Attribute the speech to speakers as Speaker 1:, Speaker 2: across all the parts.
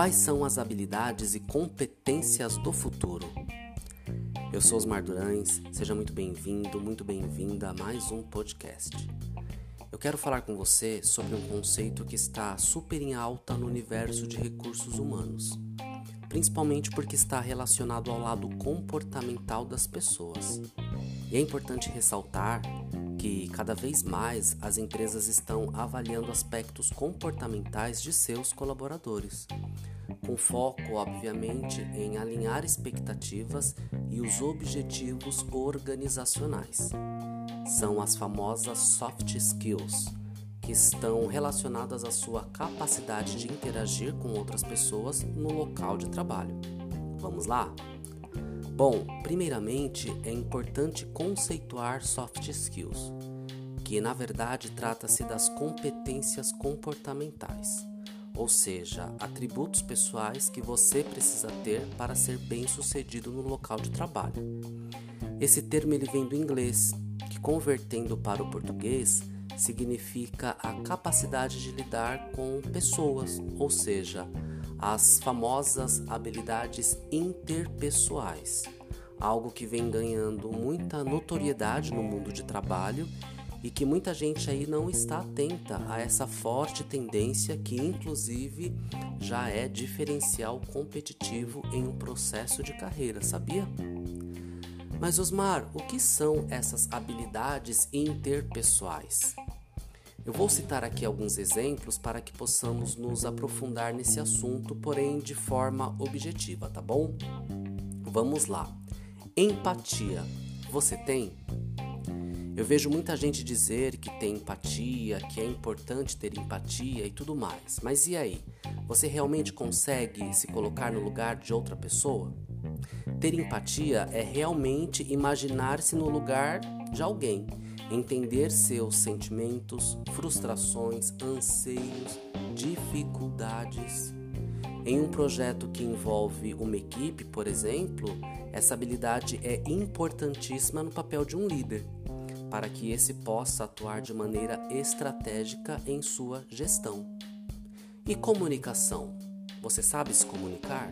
Speaker 1: Quais são as habilidades e competências do futuro? Eu sou Osmar Durães, seja muito bem-vindo, muito bem-vinda a mais um podcast. Eu quero falar com você sobre um conceito que está super em alta no universo de recursos humanos, principalmente porque está relacionado ao lado comportamental das pessoas. E é importante ressaltar que cada vez mais as empresas estão avaliando aspectos comportamentais de seus colaboradores, com foco, obviamente, em alinhar expectativas e os objetivos organizacionais. São as famosas soft skills, que estão relacionadas à sua capacidade de interagir com outras pessoas no local de trabalho. Vamos lá? Bom, primeiramente é importante conceituar soft skills, que na verdade trata-se das competências comportamentais, ou seja, atributos pessoais que você precisa ter para ser bem-sucedido no local de trabalho. Esse termo ele vem do inglês, que convertendo para o português significa a capacidade de lidar com pessoas, ou seja, as famosas habilidades interpessoais, algo que vem ganhando muita notoriedade no mundo de trabalho e que muita gente aí não está atenta a essa forte tendência que inclusive já é diferencial competitivo em um processo de carreira, sabia? Mas Osmar, o que são essas habilidades interpessoais? Eu vou citar aqui alguns exemplos para que possamos nos aprofundar nesse assunto, porém de forma objetiva, tá bom? Vamos lá. Empatia. Você tem? Eu vejo muita gente dizer que tem empatia, que é importante ter empatia e tudo mais. Mas e aí? Você realmente consegue se colocar no lugar de outra pessoa? Ter empatia é realmente imaginar-se no lugar de alguém entender seus sentimentos, frustrações, anseios, dificuldades. Em um projeto que envolve uma equipe, por exemplo, essa habilidade é importantíssima no papel de um líder, para que esse possa atuar de maneira estratégica em sua gestão. E comunicação? Você sabe se comunicar?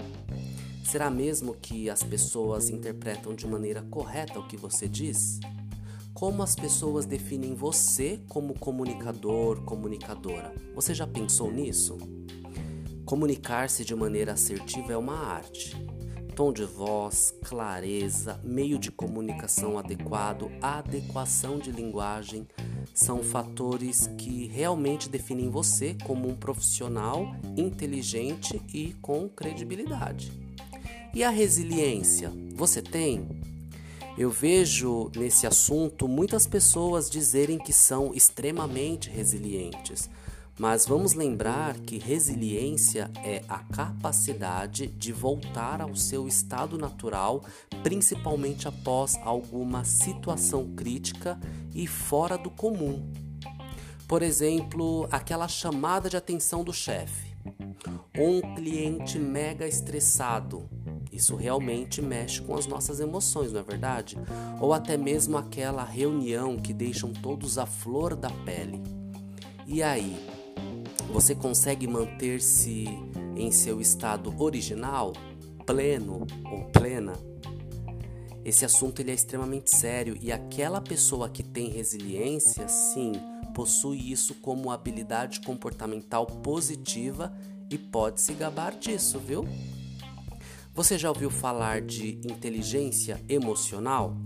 Speaker 1: Será mesmo que as pessoas interpretam de maneira correta o que você diz? Como as pessoas definem você como comunicador, comunicadora? Você já pensou nisso? Comunicar-se de maneira assertiva é uma arte. Tom de voz, clareza, meio de comunicação adequado, adequação de linguagem são fatores que realmente definem você como um profissional inteligente e com credibilidade. E a resiliência? Você tem? Eu vejo nesse assunto muitas pessoas dizerem que são extremamente resilientes, mas vamos lembrar que resiliência é a capacidade de voltar ao seu estado natural, principalmente após alguma situação crítica e fora do comum. Por exemplo, aquela chamada de atenção do chefe, um cliente mega estressado isso realmente mexe com as nossas emoções, não é verdade? Ou até mesmo aquela reunião que deixam todos à flor da pele. E aí, você consegue manter-se em seu estado original, pleno ou plena? Esse assunto ele é extremamente sério e aquela pessoa que tem resiliência, sim, possui isso como habilidade comportamental positiva e pode se gabar disso, viu? Você já ouviu falar de inteligência emocional?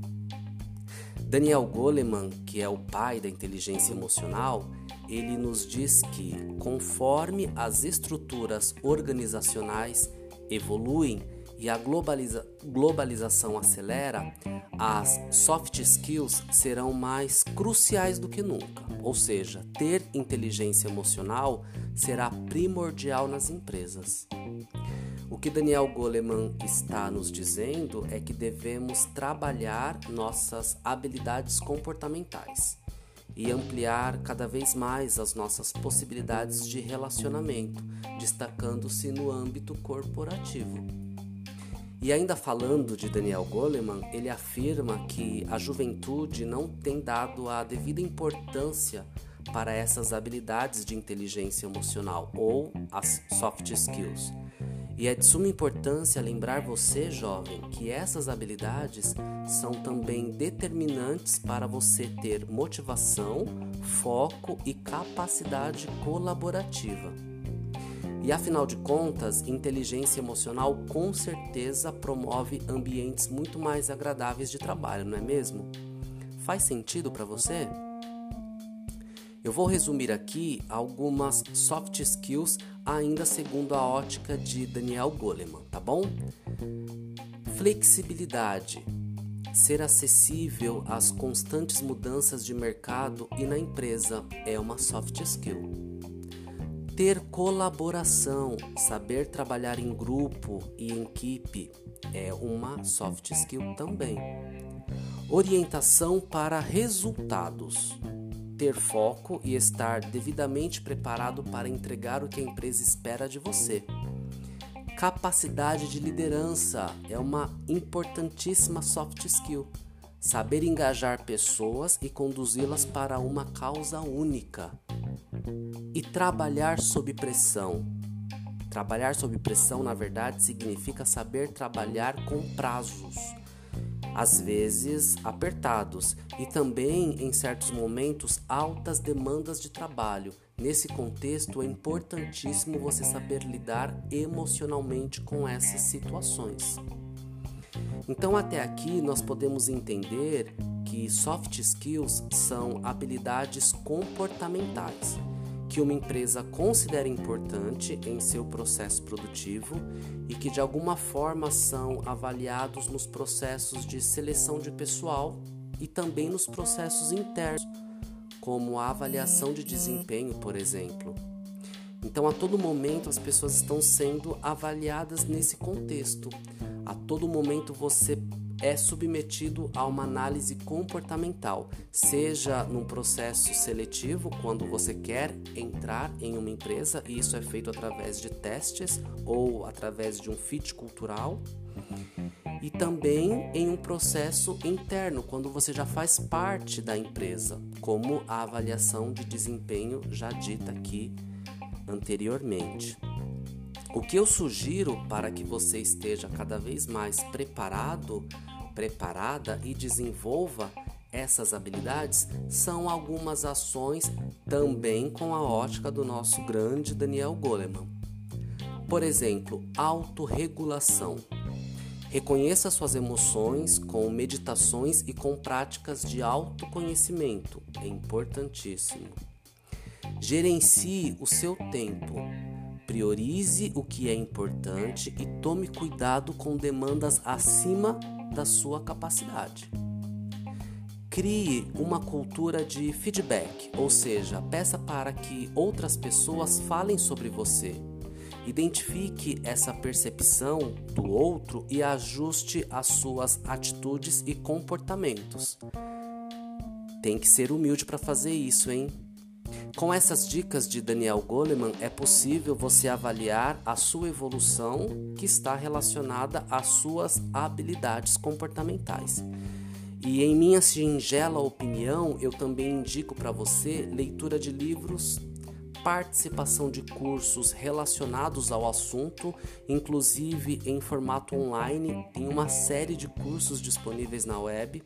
Speaker 1: Daniel Goleman, que é o pai da inteligência emocional, ele nos diz que conforme as estruturas organizacionais evoluem e a globaliza globalização acelera, as soft skills serão mais cruciais do que nunca. Ou seja, ter inteligência emocional será primordial nas empresas. O que Daniel Goleman está nos dizendo é que devemos trabalhar nossas habilidades comportamentais e ampliar cada vez mais as nossas possibilidades de relacionamento, destacando-se no âmbito corporativo. E ainda falando de Daniel Goleman, ele afirma que a juventude não tem dado a devida importância para essas habilidades de inteligência emocional ou as soft skills E é de suma importância lembrar você, jovem, que essas habilidades são também determinantes para você ter motivação, foco e capacidade colaborativa. E afinal de contas, inteligência emocional com certeza promove ambientes muito mais agradáveis de trabalho, não é mesmo? Faz sentido para você? Eu vou resumir aqui algumas soft skills ainda segundo a ótica de Daniel Goleman, tá bom? Flexibilidade. Ser acessível às constantes mudanças de mercado e na empresa é uma soft skill. Ter colaboração, saber trabalhar em grupo e em equipe é uma soft skill também. Orientação para resultados ter foco e estar devidamente preparado para entregar o que a empresa espera de você. Capacidade de liderança é uma importantíssima soft skill. Saber engajar pessoas e conduzi-las para uma causa única. E trabalhar sob pressão. Trabalhar sob pressão, na verdade, significa saber trabalhar com prazos às vezes apertados, e também, em certos momentos, altas demandas de trabalho. Nesse contexto, é importantíssimo você saber lidar emocionalmente com essas situações. Então, até aqui, nós podemos entender que soft skills são habilidades comportamentais que uma empresa considera importante em seu processo produtivo e que de alguma forma são avaliados nos processos de seleção de pessoal e também nos processos internos, como a avaliação de desempenho, por exemplo. Então, a todo momento as pessoas estão sendo avaliadas nesse contexto. A todo momento você é submetido a uma análise comportamental, seja num processo seletivo, quando você quer entrar em uma empresa, e isso é feito através de testes ou através de um fit cultural, e também em um processo interno, quando você já faz parte da empresa, como a avaliação de desempenho já dita aqui anteriormente. O que eu sugiro para que você esteja cada vez mais preparado preparada e desenvolva essas habilidades são algumas ações também com a ótica do nosso grande Daniel Goleman. Por exemplo, autorregulação. Reconheça suas emoções com meditações e com práticas de autoconhecimento. É importantíssimo. Gerencie o seu tempo. Priorize o que é importante e tome cuidado com demandas acima da sua capacidade. Crie uma cultura de feedback, ou seja, peça para que outras pessoas falem sobre você. Identifique essa percepção do outro e ajuste as suas atitudes e comportamentos. Tem que ser humilde para fazer isso, hein? Com essas dicas de Daniel Goleman, é possível você avaliar a sua evolução que está relacionada às suas habilidades comportamentais. E em minha singela opinião, eu também indico para você leitura de livros, participação de cursos relacionados ao assunto, inclusive em formato online, tem uma série de cursos disponíveis na web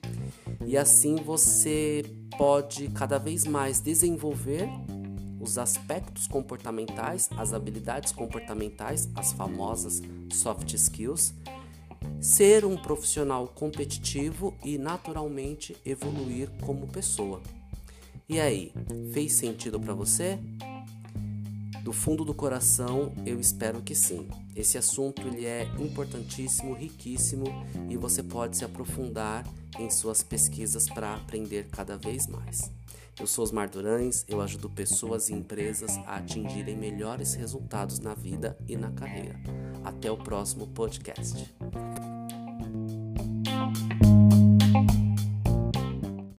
Speaker 1: e assim você pode cada vez mais desenvolver os aspectos comportamentais, as habilidades comportamentais, as famosas soft skills, ser um profissional competitivo e naturalmente evoluir como pessoa. E aí, fez sentido para você? Do fundo do coração, eu espero que sim. Esse assunto ele é importantíssimo, riquíssimo e você pode se aprofundar em suas pesquisas para aprender cada vez mais. Eu sou Osmar Durães, eu ajudo pessoas e empresas a atingirem melhores resultados na vida e na carreira. Até o próximo podcast.